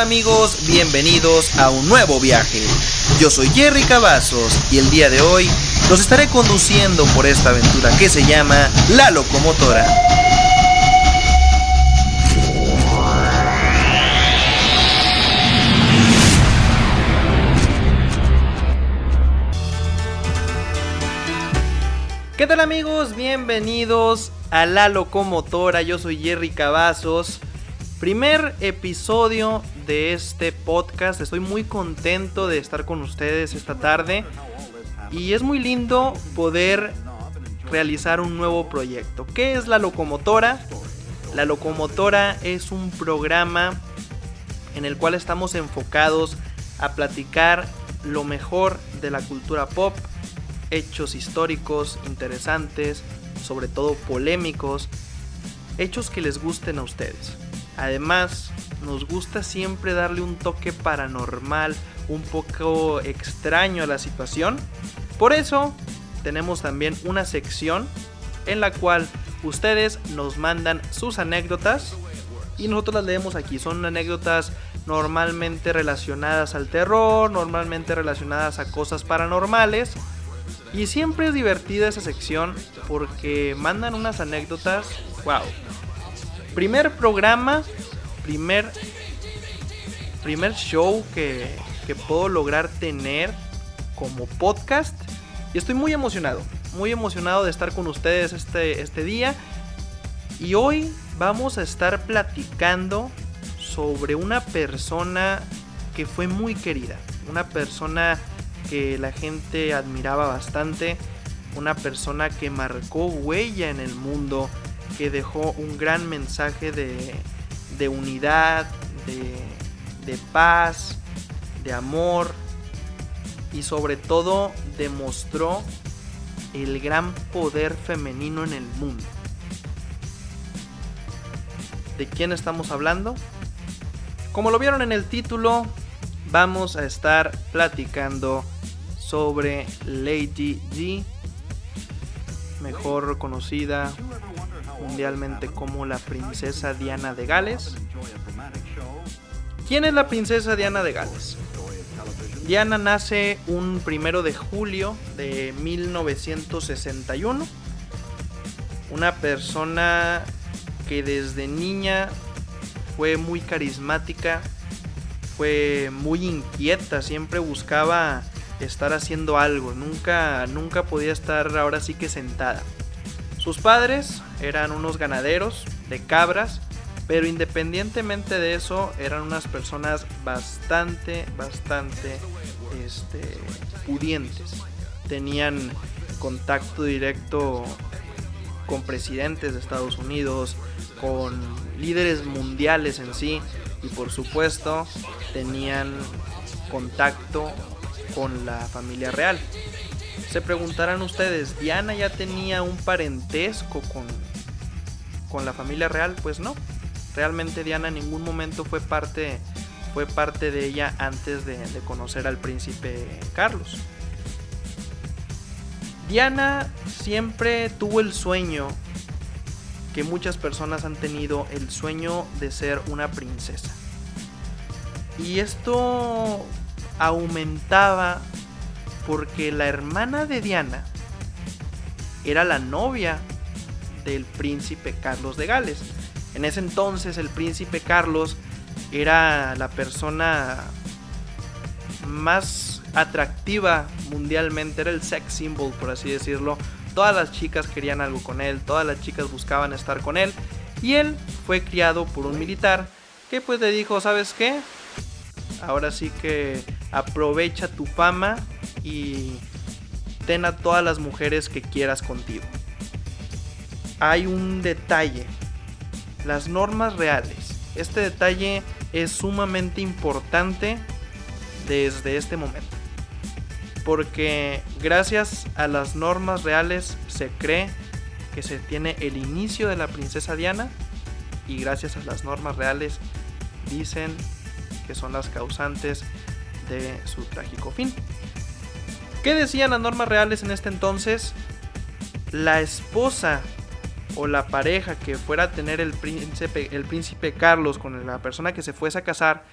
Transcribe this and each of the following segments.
¿Qué tal amigos? Bienvenidos a un nuevo viaje. Yo soy Jerry Cavazos y el día de hoy los estaré conduciendo por esta aventura que se llama La Locomotora. ¿Qué tal amigos? Bienvenidos a La Locomotora. Yo soy Jerry Cavazos. Primer episodio de este podcast. Estoy muy contento de estar con ustedes esta tarde. Y es muy lindo poder realizar un nuevo proyecto. ¿Qué es la locomotora? La locomotora es un programa en el cual estamos enfocados a platicar lo mejor de la cultura pop, hechos históricos interesantes, sobre todo polémicos, hechos que les gusten a ustedes. Además, nos gusta siempre darle un toque paranormal, un poco extraño a la situación. Por eso, tenemos también una sección en la cual ustedes nos mandan sus anécdotas y nosotros las leemos aquí. Son anécdotas normalmente relacionadas al terror, normalmente relacionadas a cosas paranormales. Y siempre es divertida esa sección porque mandan unas anécdotas. ¡Wow! Primer programa, primer, primer show que, que puedo lograr tener como podcast. Y estoy muy emocionado, muy emocionado de estar con ustedes este, este día. Y hoy vamos a estar platicando sobre una persona que fue muy querida. Una persona que la gente admiraba bastante. Una persona que marcó huella en el mundo que dejó un gran mensaje de, de unidad, de, de paz, de amor y sobre todo demostró el gran poder femenino en el mundo. ¿De quién estamos hablando? Como lo vieron en el título, vamos a estar platicando sobre Lady G, mejor conocida mundialmente como la princesa Diana de Gales. ¿Quién es la princesa Diana de Gales? Diana nace un primero de julio de 1961. Una persona que desde niña fue muy carismática, fue muy inquieta, siempre buscaba estar haciendo algo, nunca, nunca podía estar ahora sí que sentada. Sus padres eran unos ganaderos de cabras, pero independientemente de eso eran unas personas bastante, bastante este, pudientes. Tenían contacto directo con presidentes de Estados Unidos, con líderes mundiales en sí y por supuesto tenían contacto con la familia real. Se preguntarán ustedes, ¿Diana ya tenía un parentesco con, con la familia real? Pues no. Realmente Diana en ningún momento fue parte, fue parte de ella antes de, de conocer al príncipe Carlos. Diana siempre tuvo el sueño que muchas personas han tenido, el sueño de ser una princesa. Y esto aumentaba porque la hermana de Diana era la novia del príncipe Carlos de Gales. En ese entonces el príncipe Carlos era la persona más atractiva mundialmente, era el sex symbol por así decirlo. Todas las chicas querían algo con él, todas las chicas buscaban estar con él y él fue criado por un militar que pues le dijo, ¿sabes qué? Ahora sí que aprovecha tu fama y ten a todas las mujeres que quieras contigo. Hay un detalle, las normas reales. Este detalle es sumamente importante desde este momento. Porque gracias a las normas reales se cree que se tiene el inicio de la princesa Diana y gracias a las normas reales dicen que son las causantes de su trágico fin. ¿Qué decían las normas reales en este entonces? La esposa o la pareja que fuera a tener el príncipe, el príncipe Carlos con la persona que se fuese a casar,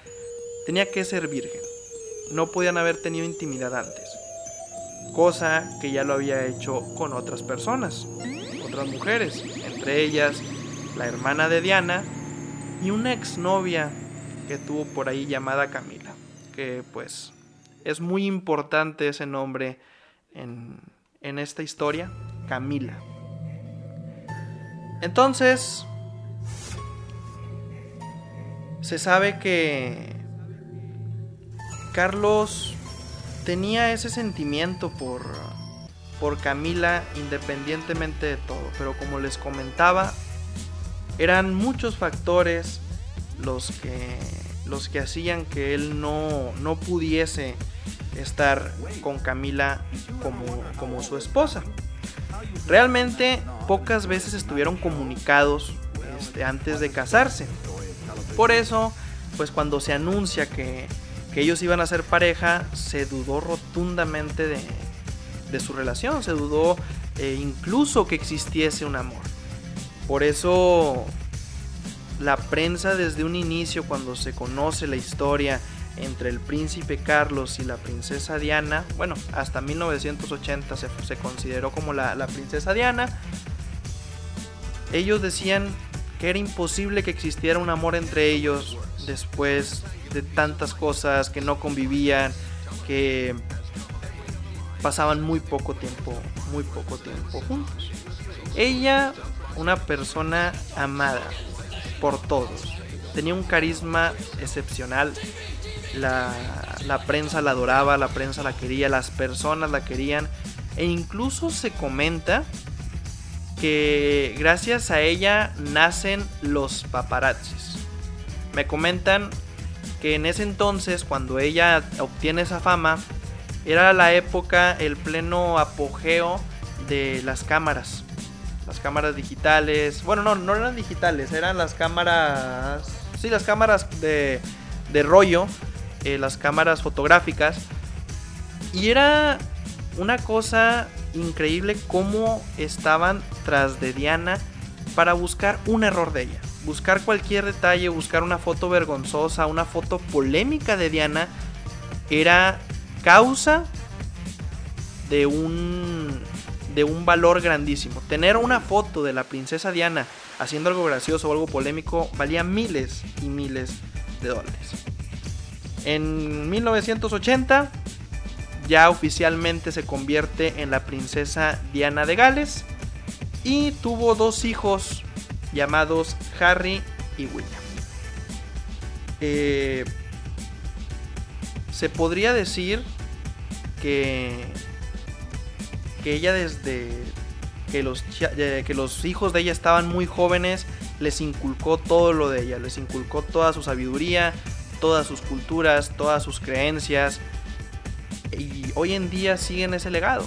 tenía que ser virgen. No podían haber tenido intimidad antes. Cosa que ya lo había hecho con otras personas, otras mujeres, entre ellas la hermana de Diana y una exnovia que tuvo por ahí llamada Camila, que pues es muy importante ese nombre en, en esta historia, Camila. Entonces, se sabe que Carlos tenía ese sentimiento por, por Camila independientemente de todo, pero como les comentaba, eran muchos factores los que, los que hacían que él no, no pudiese estar con Camila como, como su esposa. Realmente pocas veces estuvieron comunicados este, antes de casarse. Por eso, pues cuando se anuncia que, que ellos iban a ser pareja, se dudó rotundamente de, de su relación, se dudó eh, incluso que existiese un amor. Por eso la prensa desde un inicio, cuando se conoce la historia entre el príncipe Carlos y la princesa Diana, bueno, hasta 1980 se, se consideró como la, la princesa Diana, ellos decían que era imposible que existiera un amor entre ellos después de tantas cosas, que no convivían, que pasaban muy poco tiempo, muy poco tiempo juntos. Ella, una persona amada por todos, tenía un carisma excepcional, la, la prensa la adoraba, la prensa la quería, las personas la querían e incluso se comenta que gracias a ella nacen los paparazzis. Me comentan que en ese entonces, cuando ella obtiene esa fama, era la época, el pleno apogeo de las cámaras. Las cámaras digitales. Bueno, no, no eran digitales, eran las cámaras. Sí, las cámaras de, de rollo eh, las cámaras fotográficas. Y era una cosa increíble cómo estaban tras de Diana para buscar un error de ella. Buscar cualquier detalle, buscar una foto vergonzosa, una foto polémica de Diana, era causa de un, de un valor grandísimo. Tener una foto de la princesa Diana haciendo algo gracioso o algo polémico valía miles y miles de dólares. En 1980 ya oficialmente se convierte en la princesa Diana de Gales y tuvo dos hijos llamados Harry y William. Eh, se podría decir que, que ella desde que los, que los hijos de ella estaban muy jóvenes les inculcó todo lo de ella, les inculcó toda su sabiduría, todas sus culturas, todas sus creencias. Y hoy en día siguen ese legado.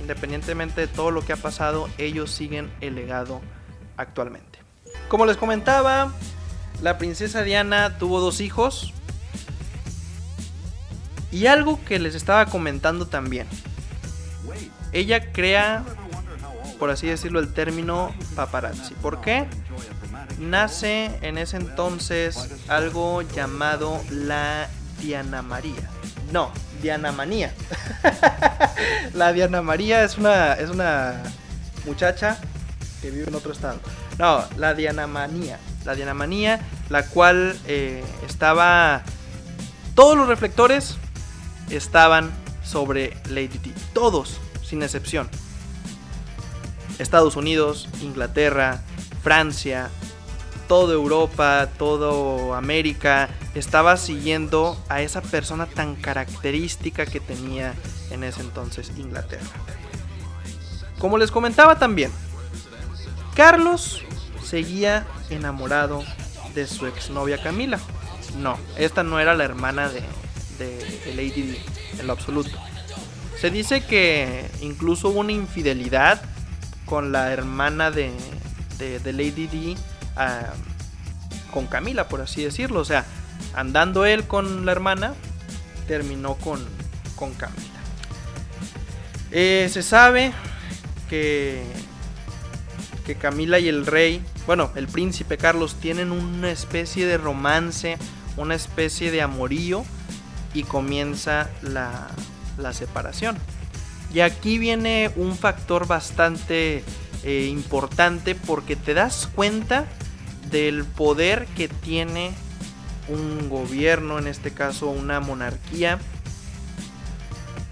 Independientemente de todo lo que ha pasado, ellos siguen el legado actualmente. Como les comentaba, la princesa Diana tuvo dos hijos. Y algo que les estaba comentando también. Ella crea, por así decirlo, el término paparazzi. ¿Por qué? Nace en ese entonces algo llamado la Diana María. No, Diana Manía. la Diana María es una, es una muchacha que vive en otro estado. No, la Diana Manía. La Diana Manía, la cual eh, estaba... Todos los reflectores estaban sobre Lady Di. Todos, sin excepción. Estados Unidos, Inglaterra, Francia, toda Europa, toda América estaba siguiendo a esa persona tan característica que tenía en ese entonces Inglaterra. Como les comentaba también, Carlos seguía enamorado de su exnovia Camila. No, esta no era la hermana de, de, Lady D en lo absoluto. Se dice que incluso hubo una infidelidad con la hermana de, de Lady D con Camila, por así decirlo. O sea, andando él con la hermana, terminó con, con Camila. Eh, se sabe que que Camila y el rey, bueno, el príncipe Carlos tienen una especie de romance, una especie de amorío y comienza la, la separación. Y aquí viene un factor bastante eh, importante porque te das cuenta del poder que tiene un gobierno, en este caso una monarquía.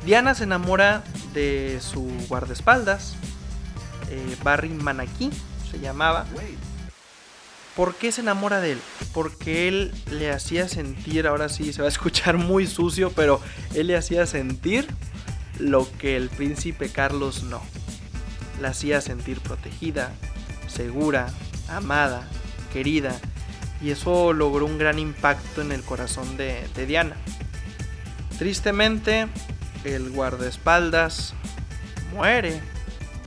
Diana se enamora de su guardaespaldas, eh, Barry Manaki se llamaba. ¿Por qué se enamora de él? Porque él le hacía sentir, ahora sí se va a escuchar muy sucio, pero él le hacía sentir lo que el príncipe Carlos no. La hacía sentir protegida, segura, amada, querida, y eso logró un gran impacto en el corazón de, Diana. Tristemente, el guardaespaldas muere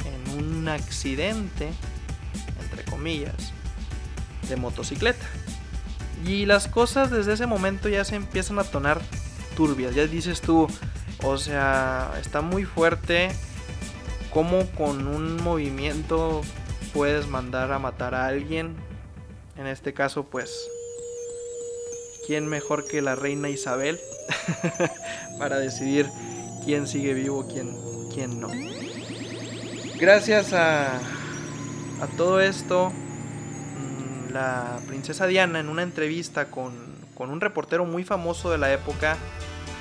en un accidente, entre comillas, de motocicleta. Y las cosas desde ese momento ya se empiezan a tonar turbias. Ya dices tú, o sea, está muy fuerte cómo con un movimiento puedes mandar a matar a alguien. En este caso, pues, ¿quién mejor que la reina Isabel para decidir quién sigue vivo, quién, quién no? Gracias a, a todo esto, mm, la princesa Diana en una entrevista con, con un reportero muy famoso de la época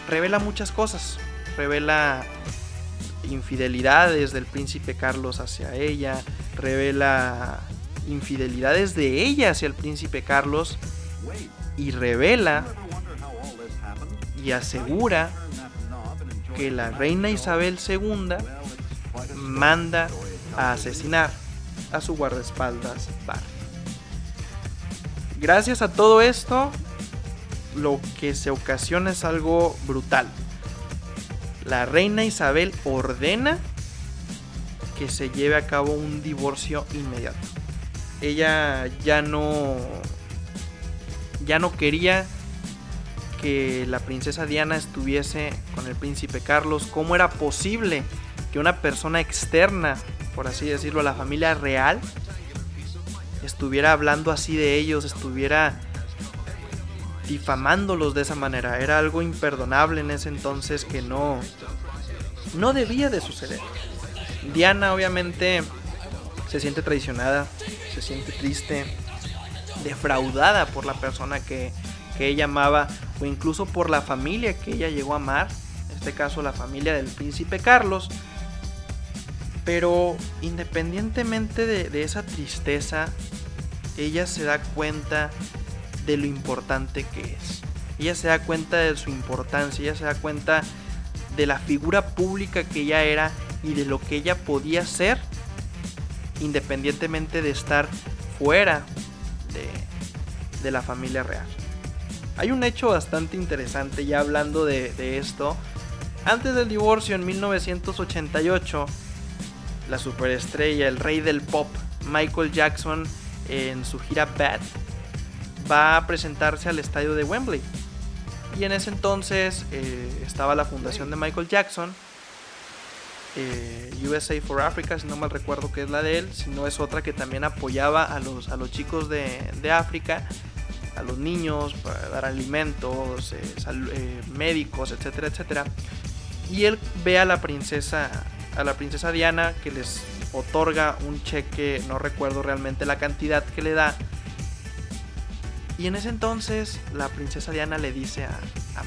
revela muchas cosas. Revela infidelidades del príncipe Carlos hacia ella. Revela infidelidades de ella hacia el príncipe Carlos. Y revela y asegura que la reina Isabel II manda a asesinar a su guardaespaldas Bar. Gracias a todo esto, lo que se ocasiona es algo brutal. La reina Isabel ordena que se lleve a cabo un divorcio inmediato. Ella ya no ya no quería que la princesa Diana estuviese con el príncipe Carlos. ¿Cómo era posible que una persona externa, por así decirlo, a la familia real, estuviera hablando así de ellos, estuviera difamándolos de esa manera. Era algo imperdonable en ese entonces que no, no debía de suceder. Diana obviamente se siente traicionada, se siente triste, defraudada por la persona que, que ella amaba o incluso por la familia que ella llegó a amar, en este caso la familia del príncipe Carlos. Pero independientemente de, de esa tristeza, ella se da cuenta de lo importante que es. Ella se da cuenta de su importancia, ella se da cuenta de la figura pública que ella era y de lo que ella podía ser independientemente de estar fuera de, de la familia real. Hay un hecho bastante interesante ya hablando de, esto. Antes del divorcio en 1988, la superestrella, el rey del pop, Michael Jackson, en su gira Bad, va a presentarse al estadio de Wembley. Y en ese entonces eh, estaba la fundación de Michael Jackson, eh, USA for Africa, si no mal recuerdo que es la de él, si no es otra que también apoyaba a los, a los chicos de, de África, a los niños, para dar alimentos, eh, médicos, etcétera, etcétera. Y él ve a la princesa, a la princesa Diana que les otorga un cheque, no recuerdo realmente la cantidad que le da, y en ese entonces la princesa Diana le dice a,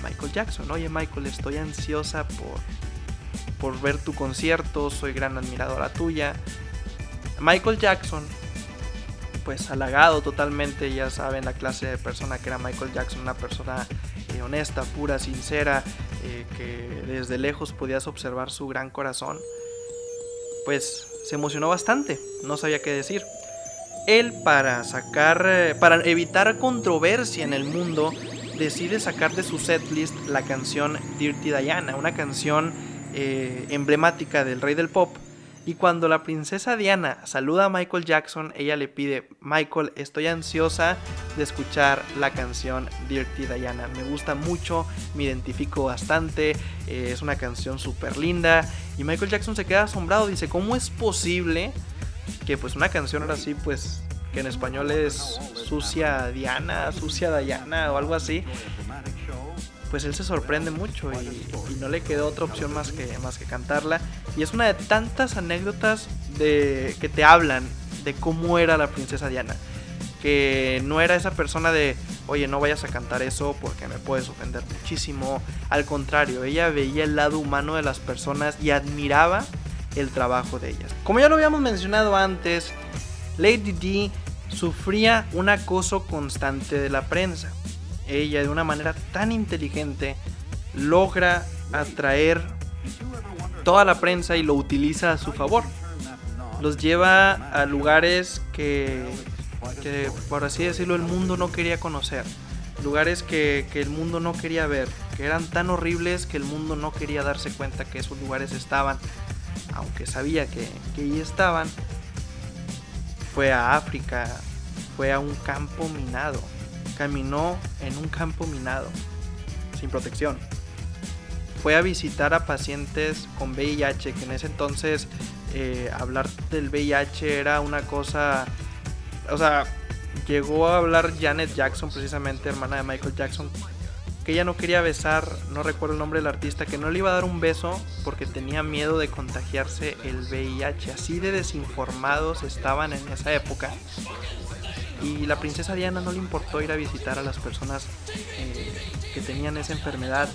Michael Jackson, oye Michael, estoy ansiosa por, por ver tu concierto, soy gran admiradora tuya. Michael Jackson, pues halagado totalmente, ya saben la clase de persona que era Michael Jackson, una persona eh, honesta, pura, sincera, eh, que desde lejos podías observar su gran corazón, pues se emocionó bastante, no sabía qué decir él para sacar, eh, para evitar controversia en el mundo, decide sacar de su setlist la canción Dirty Diana, una canción eh, emblemática del rey del pop. Y cuando la princesa Diana saluda a Michael Jackson, ella le pide, Michael, estoy ansiosa de escuchar la canción Dirty Diana. Me gusta mucho, me identifico bastante, eh, es una canción súper linda. Y Michael Jackson se queda asombrado, dice, ¿cómo es posible que pues una canción ahora sí, pues que en español es Sucia Diana, Sucia Diana o algo así, pues él se sorprende mucho y, no le quedó otra opción más que, más que cantarla. Y es una de tantas anécdotas de, que te hablan de cómo era la princesa Diana. Que no era esa persona de, oye, no vayas a cantar eso porque me puedes ofender muchísimo. Al contrario, ella veía el lado humano de las personas y admiraba el trabajo de ellas. Como ya lo habíamos mencionado antes, Lady D sufría un acoso constante de la prensa ella de una manera tan inteligente logra atraer toda la prensa y lo utiliza a su favor. Los lleva a lugares que, por así decirlo, el mundo no quería conocer. Lugares que, el mundo no quería ver. Que eran tan horribles que el mundo no quería darse cuenta que esos lugares estaban. Aunque sabía que, que ahí estaban. Fue a África. Fue a un campo minado caminó en un campo minado, sin protección. Fue a visitar a pacientes con VIH, que en ese entonces eh, hablar del VIH era una cosa, o sea, llegó a hablar Janet Jackson, precisamente hermana de Michael Jackson, que ella no quería besar, no recuerdo el nombre del artista, que no le iba a dar un beso porque tenía miedo de contagiarse el VIH. Así de desinformados estaban en esa época y la princesa Diana no le importó ir a visitar a las personas eh, que tenían esa enfermedad.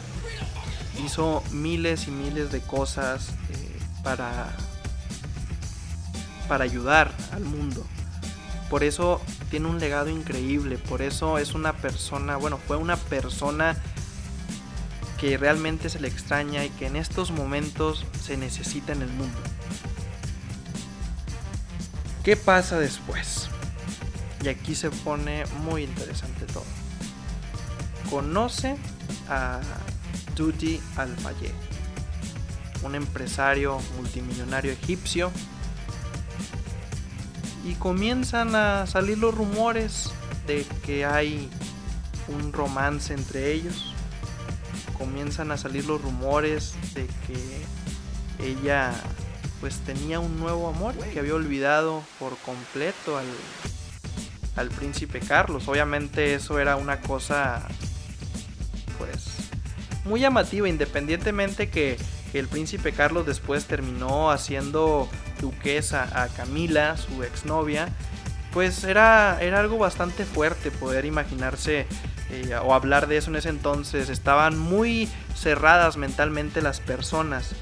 Hizo miles y miles de cosas eh, para, para ayudar al mundo. Por eso tiene un legado increíble. Por eso es una persona, bueno, fue una persona que realmente se le extraña y que en estos momentos se necesita en el mundo. ¿Qué pasa después? Y aquí se pone muy interesante todo. Conoce a Duty Al-Fayed, un empresario multimillonario egipcio. Y comienzan a salir los rumores de que hay un romance entre ellos. Comienzan a salir los rumores de que ella pues tenía un nuevo amor que había olvidado por completo al al príncipe Carlos. Obviamente eso era una cosa pues muy llamativa, independientemente que el príncipe Carlos después terminó haciendo duquesa a Camila, su exnovia, pues era, era algo bastante fuerte poder imaginarse eh, o hablar de eso en ese entonces. Estaban muy cerradas mentalmente las personas.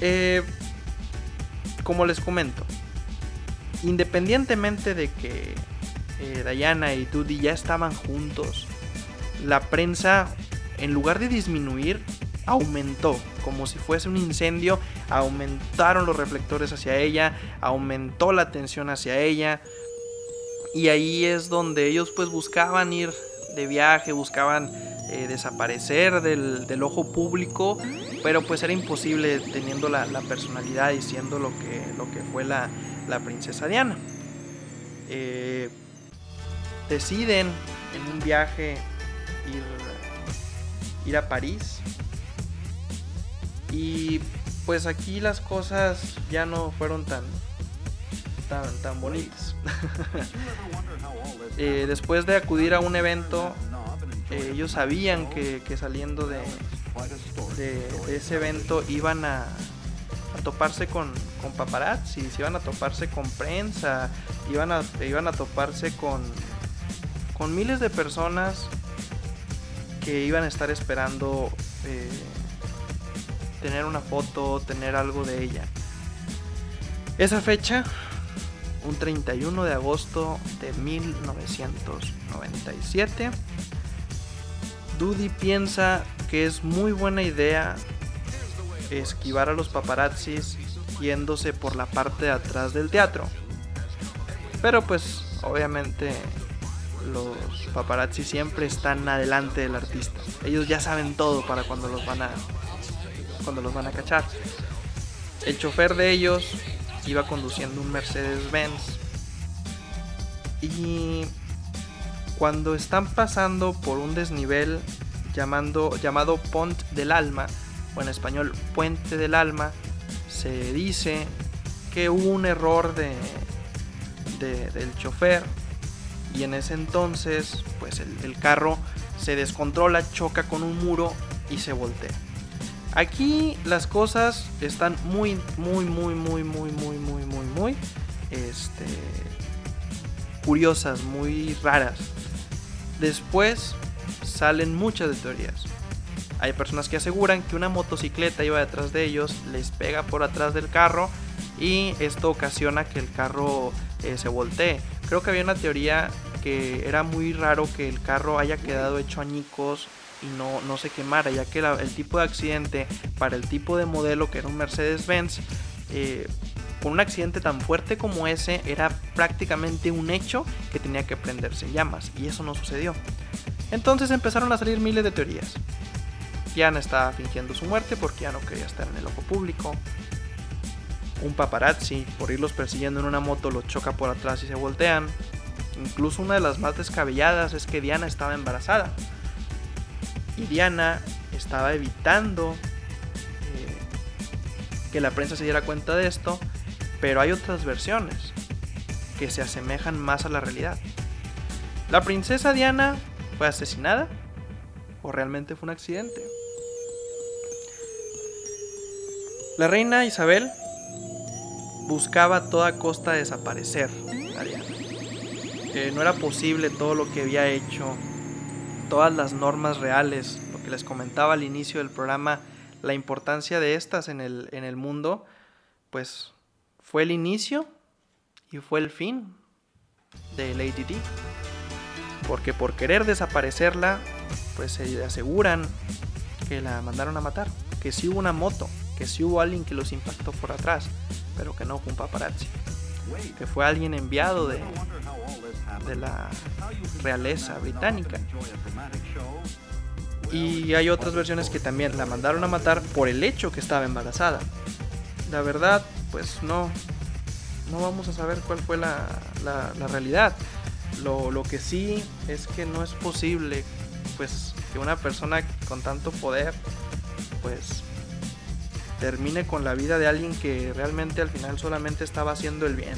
Eh, como les comento, independientemente de que eh, Diana y Dudy ya estaban juntos, la prensa, en lugar de disminuir, aumentó. Como si fuese un incendio, aumentaron los reflectores hacia ella, aumentó la atención hacia ella. Y ahí es donde ellos pues buscaban ir de viaje, buscaban eh, desaparecer del, ojo público, pero pues era imposible teniendo la, personalidad y siendo lo que, lo que fue la, la princesa Diana. Eh, deciden en un viaje ir, ir a París. Y pues aquí las cosas ya no fueron tan tan, tan bonitas. Eh, después de acudir a un evento, eh, ellos sabían que, saliendo de, de, ese evento iban a, a toparse con, con paparazzi, iban a toparse con prensa, iban a, iban a toparse con, con miles de personas que iban a estar esperando eh, tener una foto, tener algo de ella. Esa fecha, un 31 de agosto de 1997, Dudy piensa que es muy buena idea esquivar a los paparazzis yéndose por la parte de atrás del teatro. Pero pues obviamente los paparazzi siempre están adelante del artista. Ellos ya saben todo para cuando los van a cuando los van a cachar. El chofer de ellos iba conduciendo un Mercedes-Benz y cuando están pasando por un desnivel llamando, llamado Pont del Alma, o en español Puente del Alma, se dice que hubo un error de, del chofer y en ese entonces pues el, carro se descontrola, choca con un muro y se voltea. Aquí las cosas están muy, muy, muy, muy, muy, muy, muy, muy, muy, este, curiosas, muy raras. Después salen muchas de teorías. Hay personas que aseguran que una motocicleta iba detrás de ellos, les pega por atrás del carro y esto ocasiona que el carro eh, se voltee. Creo que había una teoría que era muy raro que el carro haya quedado hecho añicos y no, no se quemara, ya que el tipo de accidente para el tipo de modelo que era un Mercedes-Benz, eh, con un accidente tan fuerte como ese, era prácticamente un hecho que tenía que prenderse en llamas, y eso no sucedió. Entonces empezaron a salir miles de teorías. Diana estaba fingiendo su muerte porque ya no quería estar en el ojo público. Un paparazzi, por irlos persiguiendo en una moto, los choca por atrás y se voltean. Incluso una de las más descabelladas es que Diana estaba embarazada. Y Diana estaba evitando eh, que la prensa se diera cuenta de esto, pero hay otras versiones que se asemejan más a la realidad. La princesa Diana fue asesinada o realmente fue un accidente. La reina Isabel buscaba a toda costa desaparecer. Que no era posible todo lo que había hecho, todas las normas reales, lo que les comentaba al inicio del programa, la importancia de estas en el, en el mundo, pues fue el inicio y fue el fin de Lady Di. Porque por querer desaparecerla, pues se aseguran que la mandaron a matar, que sí hubo una moto, que sí hubo alguien que los impactó por atrás, pero que no fue un paparazzi. Que fue alguien enviado de, la realeza británica. Y hay otras versiones que también la mandaron a matar por el hecho que estaba embarazada. La verdad, pues no, no vamos a saber cuál fue la, la, realidad. Lo, lo, que sí es que no es posible, pues, que una persona con tanto poder, pues, termine con la vida de alguien que realmente al final solamente estaba haciendo el bien,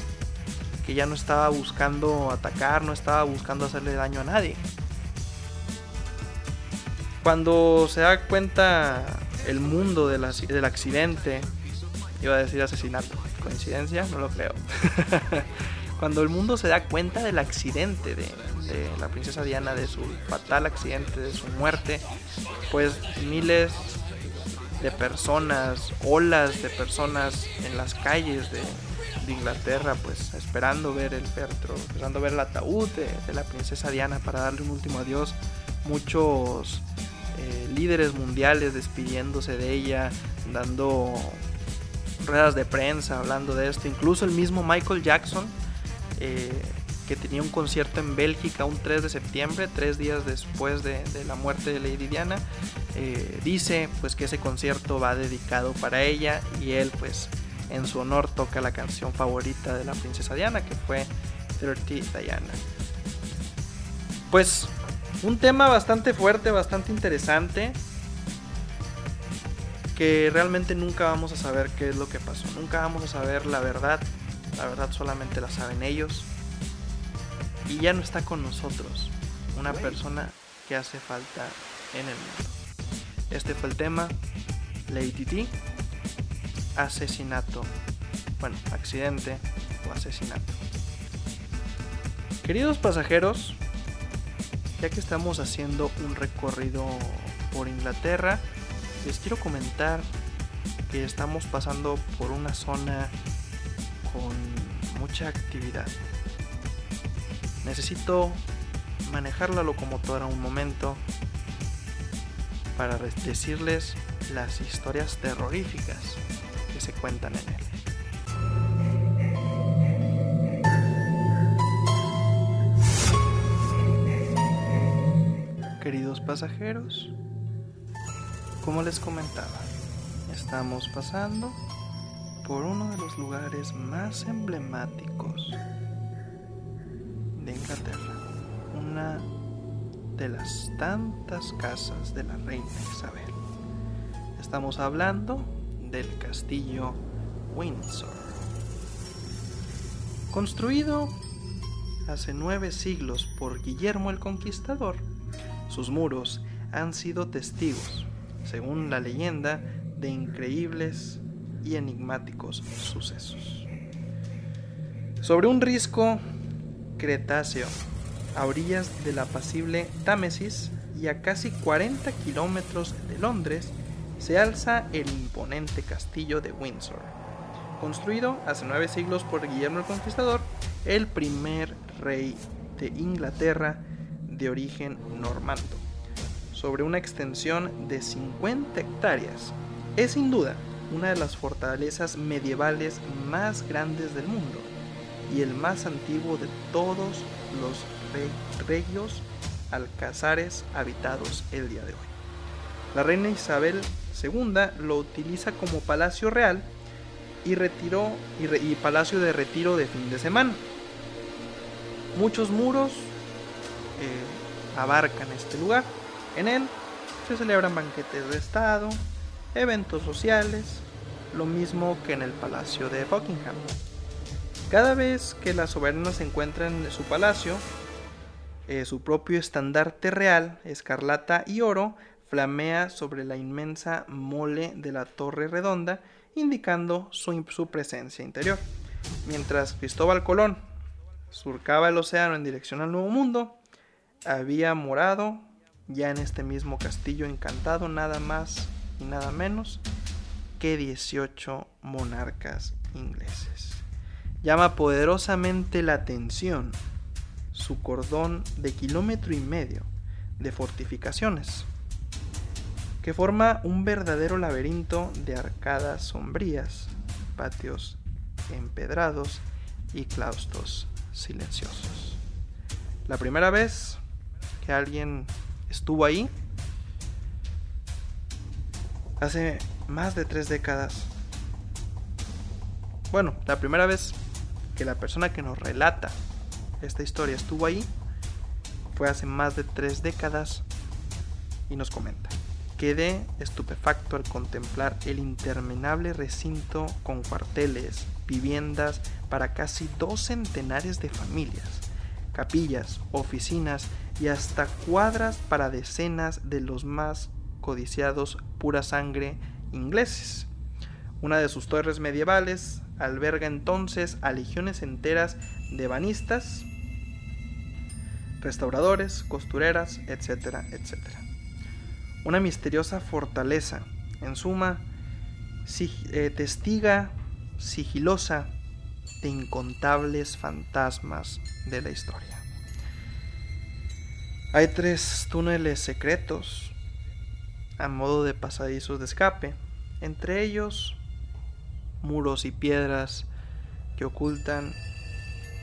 que ya no estaba buscando atacar, no estaba buscando hacerle daño a nadie. Cuando se da cuenta el mundo del accidente, iba a decir asesinato, coincidencia, no lo creo. Cuando el mundo se da cuenta del accidente de, de la princesa Diana, de su fatal accidente, de su muerte, pues miles de personas, olas de personas en las calles de, Inglaterra, pues esperando ver el féretro, esperando ver el ataúd de, la princesa Diana para darle un último adiós. Muchos eh, líderes mundiales despidiéndose de ella, dando ruedas de prensa hablando de esto. Incluso el mismo Michael Jackson, eh, que tenía un concierto en Bélgica un 3 de septiembre, tres días después de, la muerte de Lady Diana, eh, dice pues que ese concierto va dedicado para ella y él pues en su honor toca la canción favorita de la princesa Diana que fue 30 Diana. Pues un tema bastante fuerte, bastante interesante que realmente nunca vamos a saber qué es lo que pasó, nunca vamos a saber la verdad, la verdad solamente la saben ellos y ya no está con nosotros una persona que hace falta en el mundo. Este fue el tema. Lady T. Asesinato. Bueno, accidente o asesinato. Queridos pasajeros, ya que estamos haciendo un recorrido por Inglaterra, les quiero comentar que estamos pasando por una zona con mucha actividad. Necesito manejar la locomotora un momento para decirles las historias terroríficas que se cuentan en él. Queridos pasajeros, como les comentaba, estamos pasando por uno de los lugares más emblemáticos Una de las tantas casas de la reina Isabel. Estamos hablando del castillo Windsor. Construido hace nueve siglos por Guillermo el Conquistador, sus muros han sido testigos, según la leyenda, de increíbles y enigmáticos sucesos. Sobre un risco Cretáceo, a orillas del apacible Támesis y a casi 40 kilómetros de Londres, se alza el imponente castillo de Windsor, construido hace nueve siglos por Guillermo el Conquistador, el primer rey de Inglaterra de origen normando, sobre una extensión de 50 hectáreas. Es sin duda una de las fortalezas medievales más grandes del mundo y el más antiguo de todos los regios alcazares habitados el día de hoy. La reina Isabel II lo utiliza como palacio real y, retiró, y, palacio de retiro de fin de semana. Muchos muros eh, abarcan este lugar. En él se celebran banquetes de Estado, eventos sociales, lo mismo que en el Palacio de Buckingham. Cada vez que la soberana se encuentra en su palacio, eh, su propio estandarte real, escarlata y oro, flamea sobre la inmensa mole de la torre redonda, indicando su, su presencia interior. Mientras Cristóbal Colón surcaba el océano en dirección al Nuevo Mundo, había morado ya en este mismo castillo encantado nada más y nada menos que 18 monarcas ingleses. Llama poderosamente la atención su cordón de kilómetro y medio de fortificaciones, que forma un verdadero laberinto de arcadas sombrías, patios empedrados y claustros silenciosos. La primera vez que alguien estuvo ahí, hace más de tres décadas, bueno, la primera vez que la persona que nos relata esta historia estuvo ahí fue hace más de tres décadas y nos comenta. Quedé estupefacto al contemplar el interminable recinto con cuarteles, viviendas para casi dos centenares de familias, capillas, oficinas y hasta cuadras para decenas de los más codiciados pura sangre ingleses. Una de sus torres medievales alberga entonces a legiones enteras de banistas, restauradores, costureras, etcétera, etcétera. Una misteriosa fortaleza, en suma, eh, testiga sigilosa de incontables fantasmas de la historia. Hay tres túneles secretos a modo de pasadizos de escape, entre ellos muros y piedras que ocultan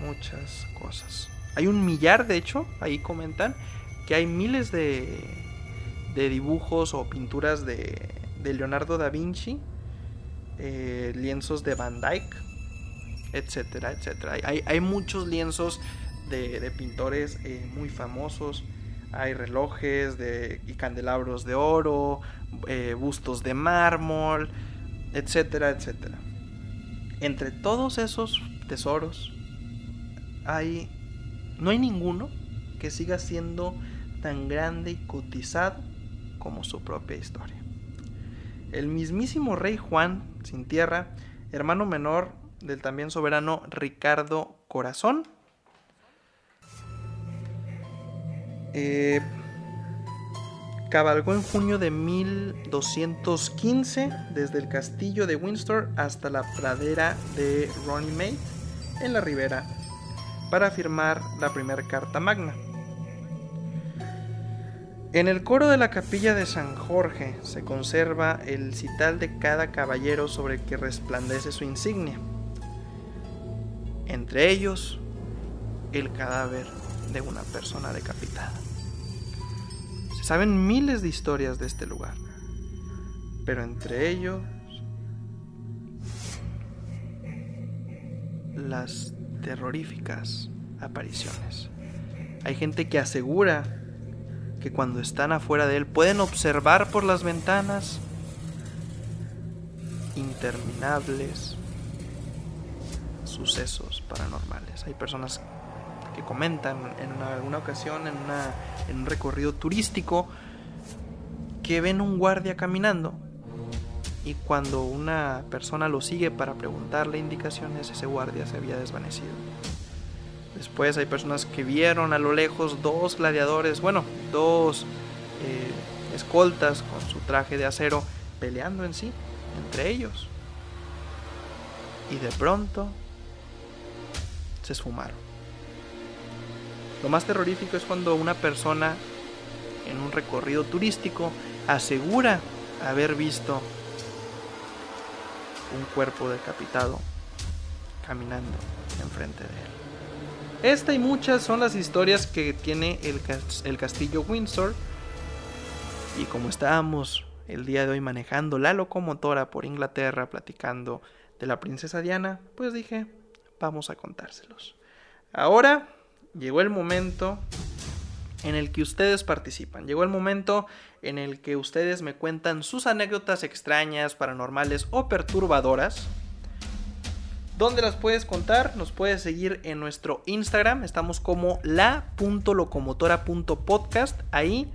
muchas cosas. Hay un millar, de hecho, ahí comentan que hay miles de, de dibujos o pinturas de, de Leonardo da Vinci, eh, lienzos de Van Dyck, etcétera, etcétera. Hay, hay muchos lienzos de, de pintores eh, muy famosos. Hay relojes de, y candelabros de oro, eh, bustos de mármol, etcétera, etcétera. Entre todos esos tesoros hay no hay ninguno que siga siendo tan grande y cotizado como su propia historia. El mismísimo rey Juan sin tierra, hermano menor del también soberano Ricardo Corazón, eh, cabalgó en junio de 1215 desde el castillo de Windsor hasta la pradera de Runnymede en la ribera para firmar la primera carta magna. En el coro de la capilla de San Jorge se conserva el cital de cada caballero sobre el que resplandece su insignia. Entre ellos, el cadáver de una persona decapitada. Saben miles de historias de este lugar, pero entre ellos las terroríficas apariciones. Hay gente que asegura que cuando están afuera de él pueden observar por las ventanas sucesos paranormales. Hay personas que comentan en alguna ocasión, en, un recorrido turístico, que ven un guardia caminando y cuando una persona lo sigue para preguntarle indicaciones, ese guardia se había desvanecido. Después hay personas que vieron a lo lejos dos gladiadores, bueno, dos eh, escoltas con su traje de acero peleando en sí, entre ellos. Y de pronto se esfumaron. Lo más terrorífico es cuando una persona en un recorrido turístico asegura haber visto un cuerpo decapitado caminando enfrente de él. Esta y muchas son las historias que tiene el, castillo Windsor. Y como estábamos el día de hoy manejando la locomotora por Inglaterra platicando de la princesa Diana, pues dije, vamos a contárselos. Ahora llegó el momento en el que ustedes participan. Llegó el momento en el que ustedes me cuentan sus anécdotas extrañas, paranormales o perturbadoras. ¿Dónde las puedes contar? Nos puedes seguir en nuestro Instagram. Estamos como la.locomotora.podcast. Ahí,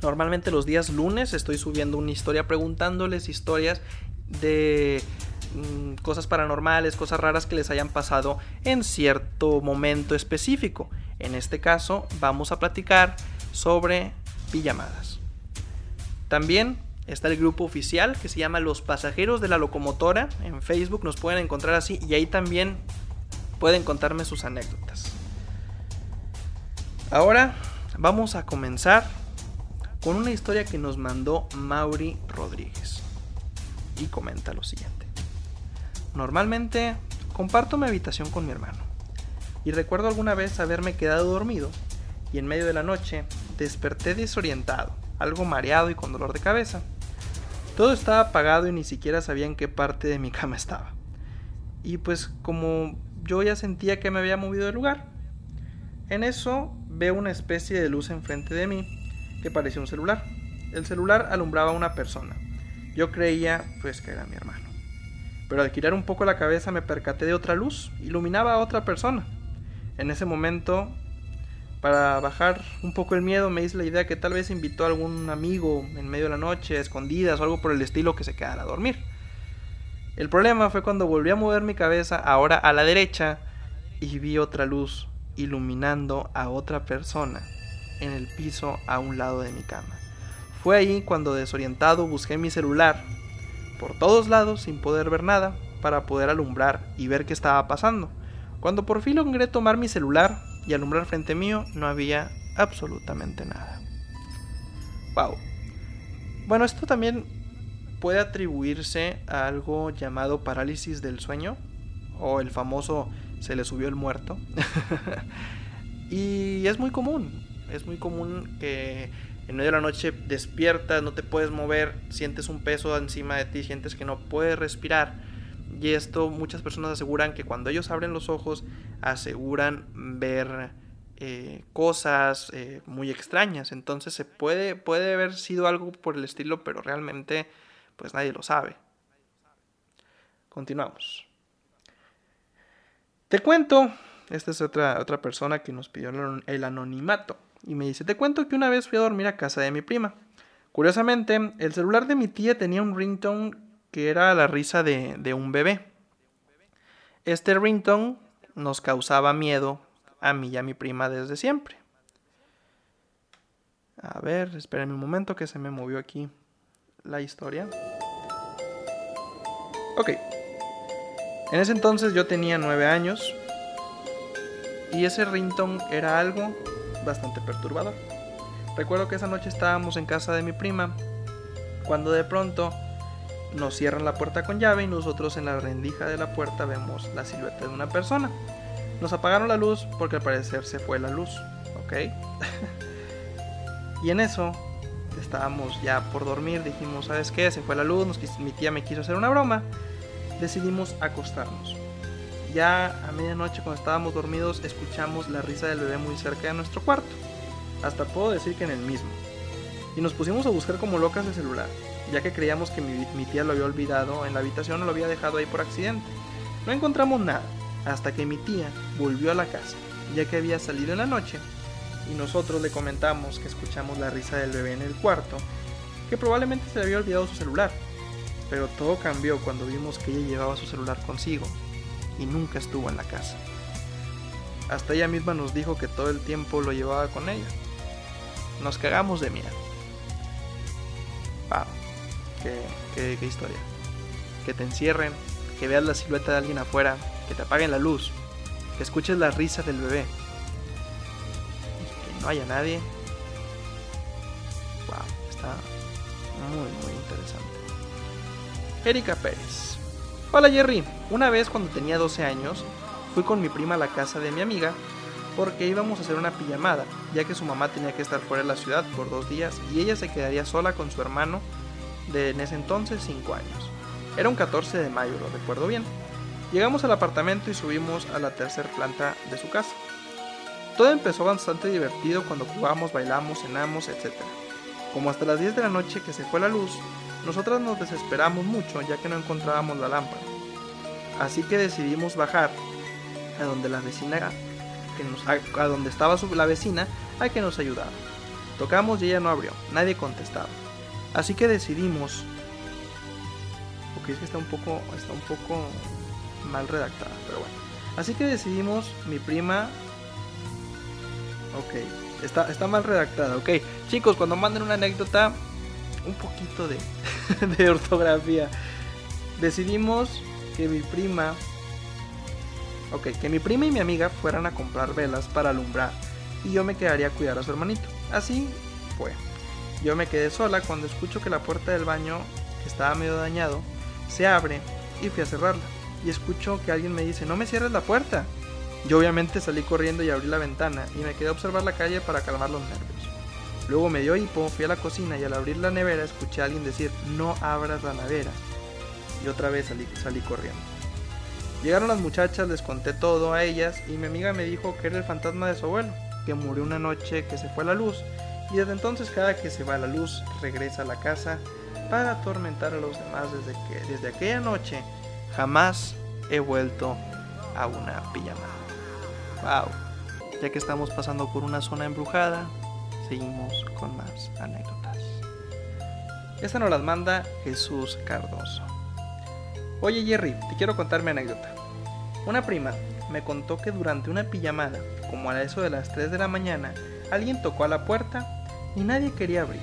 normalmente los días lunes, estoy subiendo una historia preguntándoles historias de mm, cosas paranormales, cosas raras que les hayan pasado en cierto momento específico. En este caso vamos a platicar sobre pijamadas. También está el grupo oficial que se llama Los Pasajeros de la Locomotora. En Facebook nos pueden encontrar así y ahí también pueden contarme sus anécdotas. Ahora vamos a comenzar con una historia que nos mandó Mauri Rodríguez. Y comenta lo siguiente. Normalmente comparto mi habitación con mi hermano y recuerdo alguna vez haberme quedado dormido y en medio de la noche desperté desorientado, algo mareado y con dolor de cabeza. Todo estaba apagado y ni siquiera sabía en qué parte de mi cama estaba. Y pues como yo ya sentía que me había movido del lugar, en eso veo una especie de luz enfrente de mí que parecía un celular. El celular alumbraba a una persona. Yo creía pues que era mi hermano. Pero al girar un poco la cabeza me percaté de otra luz, iluminaba a otra persona. En ese momento, para bajar un poco el miedo, me hice la idea que tal vez invitó a algún amigo en medio de la noche, escondidas o algo por el estilo, que se quedara a dormir. El problema fue cuando volví a mover mi cabeza, ahora a la derecha, y vi otra luz iluminando a otra persona en el piso a un lado de mi cama. Fue ahí cuando desorientado busqué mi celular por todos lados sin poder ver nada para poder alumbrar y ver qué estaba pasando. Cuando por fin logré tomar mi celular y alumbrar frente mío, no había absolutamente nada. Wow. Bueno, esto también puede atribuirse a algo llamado parálisis del sueño o el famoso se le subió el muerto. y es muy común, es muy común que en medio de la noche despiertas, no te puedes mover, sientes un peso encima de ti, sientes que no puedes respirar y esto muchas personas aseguran que cuando ellos abren los ojos aseguran ver eh, cosas eh, muy extrañas. Entonces se puede, puede haber sido algo por el estilo, pero realmente pues nadie lo sabe. Continuamos. Te cuento, esta es otra, otra persona que nos pidió el anonimato. Y me dice, te cuento que una vez fui a dormir a casa de mi prima. Curiosamente, el celular de mi tía tenía un ringtone que era la risa de, un bebé. Este ringtone nos causaba miedo a mí y a mi prima desde siempre. A ver, espérenme un momento que se me movió aquí la historia. Ok. En ese entonces yo tenía nueve años y ese ringtone era algo bastante perturbador. Recuerdo que esa noche estábamos en casa de mi prima cuando de pronto nos cierran la puerta con llave y nosotros en la rendija de la puerta vemos la silueta de una persona. Nos apagaron la luz porque al parecer se fue la luz, ¿ok? y en eso estábamos ya por dormir, dijimos, ¿sabes qué? Se fue la luz, mi tía me quiso hacer una broma, decidimos acostarnos. Ya a medianoche cuando estábamos dormidos escuchamos la risa del bebé muy cerca de nuestro cuarto. Hasta puedo decir que en el mismo. Y nos pusimos a buscar como locas el celular ya que creíamos que mi, tía lo había olvidado en la habitación o lo había dejado ahí por accidente. No encontramos nada. hasta que mi tía volvió a la casa, ya que había salido en la noche, y nosotros le comentamos que escuchamos la risa del bebé en el cuarto, que probablemente se le había olvidado su celular. Pero todo cambió cuando vimos que ella llevaba su celular consigo y nunca estuvo en la casa. Hasta ella misma nos dijo que todo el tiempo lo llevaba con ella. Nos cagamos de miedo. Wow, qué, qué historia. Que te encierren, que veas la silueta de alguien afuera, que te apaguen la luz, que escuches la risa del bebé y que no haya nadie. Wow, está muy, muy interesante. Erika Pérez. Hola Jerry, una vez cuando tenía 12 años, fui con mi prima a la casa de mi amiga porque íbamos a hacer una pijamada, ya que su mamá tenía que estar fuera de la ciudad por dos días y ella se quedaría sola con su hermano de en ese entonces 5 años. Era un 14 de mayo, lo recuerdo bien. Llegamos al apartamento y subimos a la tercera planta de su casa. Todo empezó bastante divertido cuando jugamos, bailamos, cenamos, etc. Como hasta las 10 de la noche que se fue la luz, nosotras nos desesperamos mucho ya que no encontrábamos la lámpara. Así que decidimos bajar a donde la vecina a, donde estaba la vecina a que nos ayudara. Tocamos y ella no abrió, nadie contestaba. Así que decidimos porque es que está un poco está un poco mal redactada, pero bueno. Así que decidimos, mi prima... Ok, está, está mal redactada, ok. Chicos, cuando manden una anécdota, un poquito de, ortografía. Decidimos que mi prima... Ok, que mi prima y mi amiga fueran a comprar velas para alumbrar y yo me quedaría a cuidar a su hermanito. Así fue. Yo me quedé sola cuando escucho que la puerta del baño, que estaba medio dañado, se abre y fui a cerrarla y escucho que alguien me dice, no me cierres la puerta. Yo obviamente salí corriendo y abrí la ventana y me quedé a observar la calle para calmar los nervios. Luego me dio hipo, fui a la cocina y al abrir la nevera escuché a alguien decir, no abras la nevera. Y otra vez salí, salí corriendo. Llegaron las muchachas, les conté todo a ellas y mi amiga me dijo que era el fantasma de su abuelo, que murió una noche que se fue a la luz y desde entonces cada que se va a la luz regresa a la casa para atormentar a los demás desde que desde aquella noche Jamás he vuelto a una pijamada. Wow. Ya que estamos pasando por una zona embrujada, seguimos con más anécdotas. Esta nos las manda Jesús Cardoso. Oye Jerry, te quiero contar mi anécdota. Una prima me contó que durante una pijamada, como a eso de las 3 de la mañana, alguien tocó a la puerta y nadie quería abrir.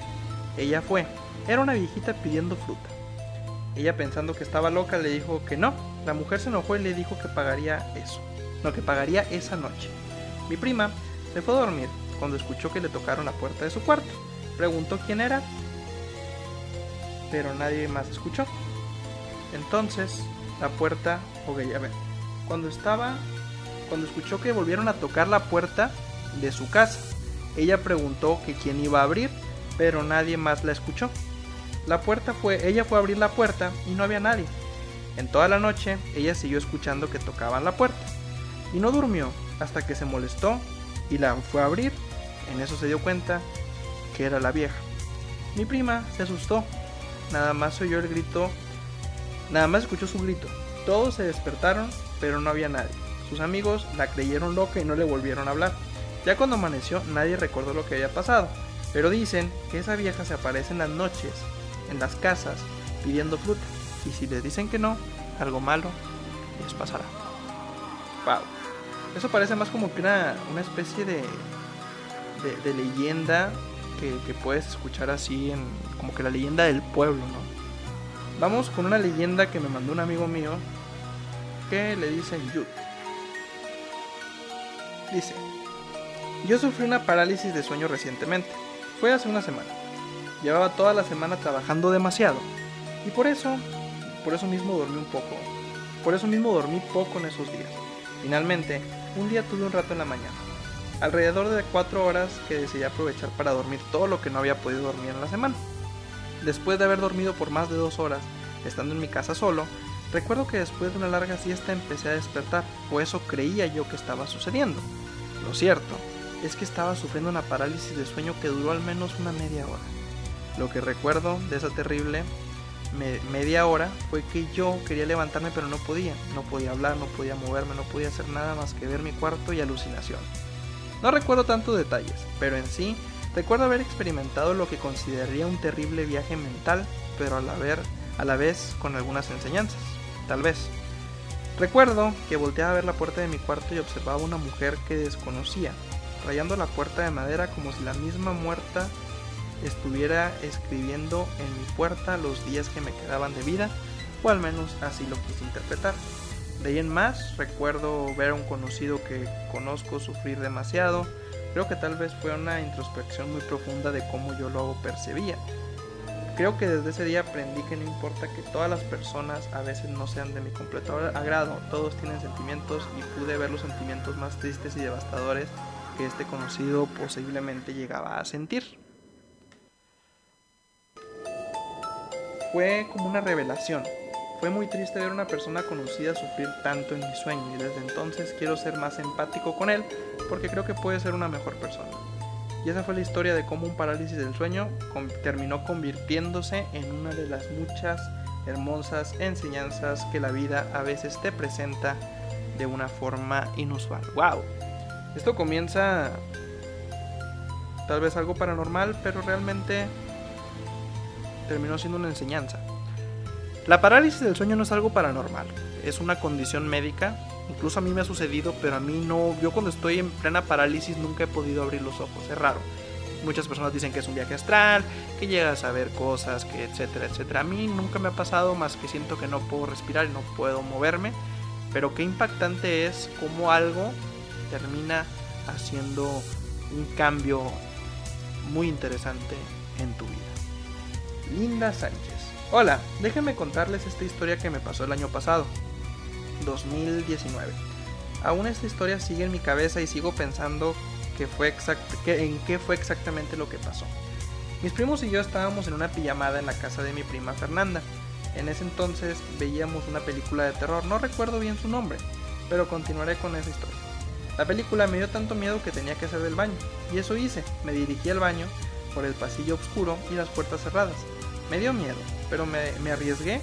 Ella fue. Era una viejita pidiendo fruta. Ella pensando que estaba loca le dijo que no. La mujer se enojó y le dijo que pagaría eso. No, que pagaría esa noche. Mi prima se fue a dormir cuando escuchó que le tocaron la puerta de su cuarto. Preguntó quién era, pero nadie más escuchó. Entonces, la puerta, ok, a ver, cuando estaba, cuando escuchó que volvieron a tocar la puerta de su casa, ella preguntó que quién iba a abrir, pero nadie más la escuchó. La puerta fue, ella fue a abrir la puerta y no había nadie. En toda la noche ella siguió escuchando que tocaban la puerta y no durmió hasta que se molestó y la fue a abrir. En eso se dio cuenta que era la vieja. Mi prima se asustó. Nada más oyó el grito. Nada más escuchó su grito. Todos se despertaron, pero no había nadie. Sus amigos la creyeron loca y no le volvieron a hablar. Ya cuando amaneció nadie recordó lo que había pasado, pero dicen que esa vieja se aparece en las noches en las casas pidiendo fruta. Y si les dicen que no, algo malo les pasará. Wow. Eso parece más como que una, una especie de, de, leyenda que, que, puedes escuchar así, como que la leyenda del pueblo, ¿no? Vamos con una leyenda que me mandó un amigo mío que le dicen Yud. Dice, yo sufrí una parálisis de sueño recientemente. Fue hace una semana. Llevaba toda la semana trabajando demasiado. Y por eso, por eso mismo dormí un poco. Por eso mismo dormí poco en esos días. Finalmente, un día tuve un rato en la mañana. Alrededor de 4 horas que decidí aprovechar para dormir todo lo que no había podido dormir en la semana. Después de haber dormido por más de 2 horas, estando en mi casa solo, recuerdo que después de una larga siesta empecé a despertar, o eso creía yo que estaba sucediendo. Lo cierto es que estaba sufriendo una parálisis de sueño que duró al menos una media hora. Lo que recuerdo de esa terrible media hora fue que yo quería levantarme pero no podía. No podía hablar, no podía moverme, no podía hacer nada más que ver mi cuarto y alucinación. No recuerdo tantos detalles, pero en sí recuerdo haber experimentado lo que consideraría un terrible viaje mental, pero a la, a la vez con algunas enseñanzas. Tal vez. Recuerdo que volteaba a ver la puerta de mi cuarto y observaba una mujer que desconocía, rayando la puerta de madera como si la misma muerta estuviera escribiendo en mi puerta los días que me quedaban de vida, o al menos así lo quise interpretar. De ahí en más, recuerdo ver a un conocido que conozco sufrir demasiado. Creo que tal vez fue una introspección muy profunda de cómo yo lo percibía. Creo que desde ese día aprendí que no importa que todas las personas a veces no sean de mi completo agrado, todos tienen sentimientos y pude ver los sentimientos más tristes y devastadores que este conocido posiblemente llegaba a sentir. Fue como una revelación. Fue muy triste ver a una persona conocida sufrir tanto en mi sueño y desde entonces quiero ser más empático con él porque creo que puede ser una mejor persona. Y esa fue la historia de cómo un parálisis del sueño terminó convirtiéndose en una de las muchas hermosas enseñanzas que la vida a veces te presenta de una forma inusual. ¡Wow! Esto comienza tal vez algo paranormal, pero realmente terminó siendo una enseñanza. La parálisis del sueño no es algo paranormal, es una condición médica. Incluso a mí me ha sucedido, pero a mí no. Yo cuando estoy en plena parálisis nunca he podido abrir los ojos, es raro. Muchas personas dicen que es un viaje astral, que llegas a ver cosas, que etcétera, etcétera. A mí nunca me ha pasado más que siento que no puedo respirar y no puedo moverme. Pero qué impactante es cómo algo termina haciendo un cambio muy interesante en tu vida. Linda Sánchez. Hola, déjenme contarles esta historia que me pasó el año pasado, 2019. Aún esta historia sigue en mi cabeza y sigo pensando que fue que, en qué fue exactamente lo que pasó. Mis primos y yo estábamos en una pijamada en la casa de mi prima Fernanda. En ese entonces veíamos una película de terror, no recuerdo bien su nombre, pero continuaré con esa historia. La película me dio tanto miedo que tenía que hacer del baño, y eso hice, me dirigí al baño por el pasillo oscuro y las puertas cerradas. Me dio miedo, pero me, arriesgué.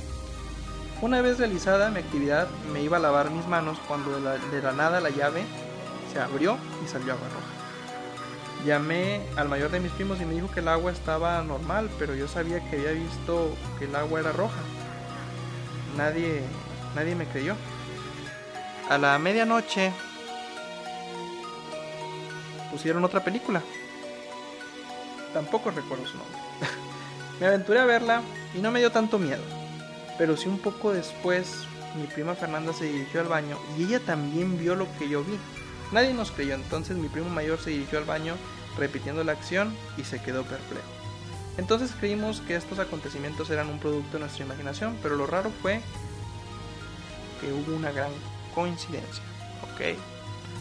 Una vez realizada mi actividad, me iba a lavar mis manos cuando de la, de la nada la llave se abrió y salió agua roja. Llamé al mayor de mis primos y me dijo que el agua estaba normal, pero yo sabía que había visto que el agua era roja. Nadie, nadie me creyó. A la medianoche pusieron otra película. Tampoco recuerdo su nombre. Me aventuré a verla y no me dio tanto miedo. Pero sí un poco después mi prima Fernanda se dirigió al baño y ella también vio lo que yo vi. Nadie nos creyó, entonces mi primo mayor se dirigió al baño repitiendo la acción y se quedó perplejo. Entonces creímos que estos acontecimientos eran un producto de nuestra imaginación, pero lo raro fue que hubo una gran coincidencia. Ok.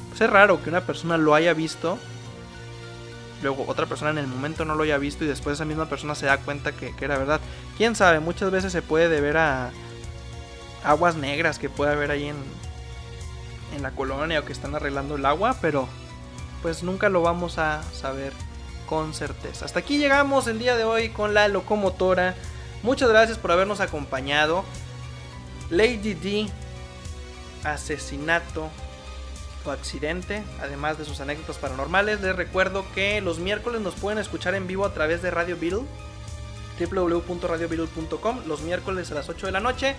Pues es raro que una persona lo haya visto luego otra persona en el momento no lo haya visto y después esa misma persona se da cuenta que, era verdad. Quién sabe, muchas veces se puede deber a aguas negras que puede haber ahí en, en la colonia o que están arreglando el agua, pero pues nunca lo vamos a saber con certeza. Hasta aquí llegamos el día de hoy con la locomotora. Muchas gracias por habernos acompañado. Lady D, asesinato accidente, además de sus anécdotas paranormales. Les recuerdo que los miércoles nos pueden escuchar en vivo a través de Radio Beatle, www.radiobeatle.com, los miércoles a las 8 de la noche.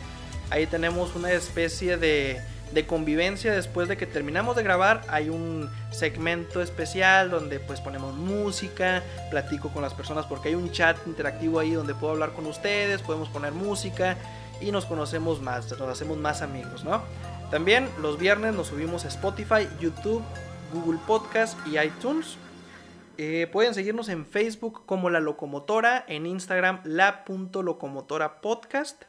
Ahí tenemos una especie de, de convivencia después de que terminamos de grabar. Hay un segmento especial donde pues ponemos música, platico con las personas porque hay un chat interactivo ahí donde puedo hablar con ustedes, podemos poner música y nos conocemos más, nos hacemos más amigos, ¿no? También los viernes nos subimos a Spotify, YouTube, Google Podcast y iTunes. Eh, pueden seguirnos en Facebook como La Locomotora, en Instagram la.locomotora podcast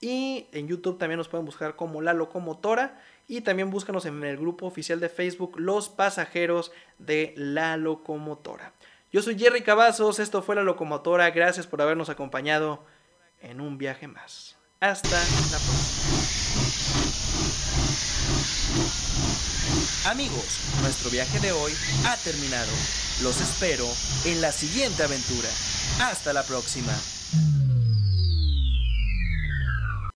y en YouTube también nos pueden buscar como La Locomotora y también búscanos en el grupo oficial de Facebook Los Pasajeros de La Locomotora. Yo soy Jerry Cavazos, esto fue La Locomotora, gracias por habernos acompañado en un viaje más. Hasta la próxima. Amigos, nuestro viaje de hoy ha terminado. Los espero en la siguiente aventura. Hasta la próxima.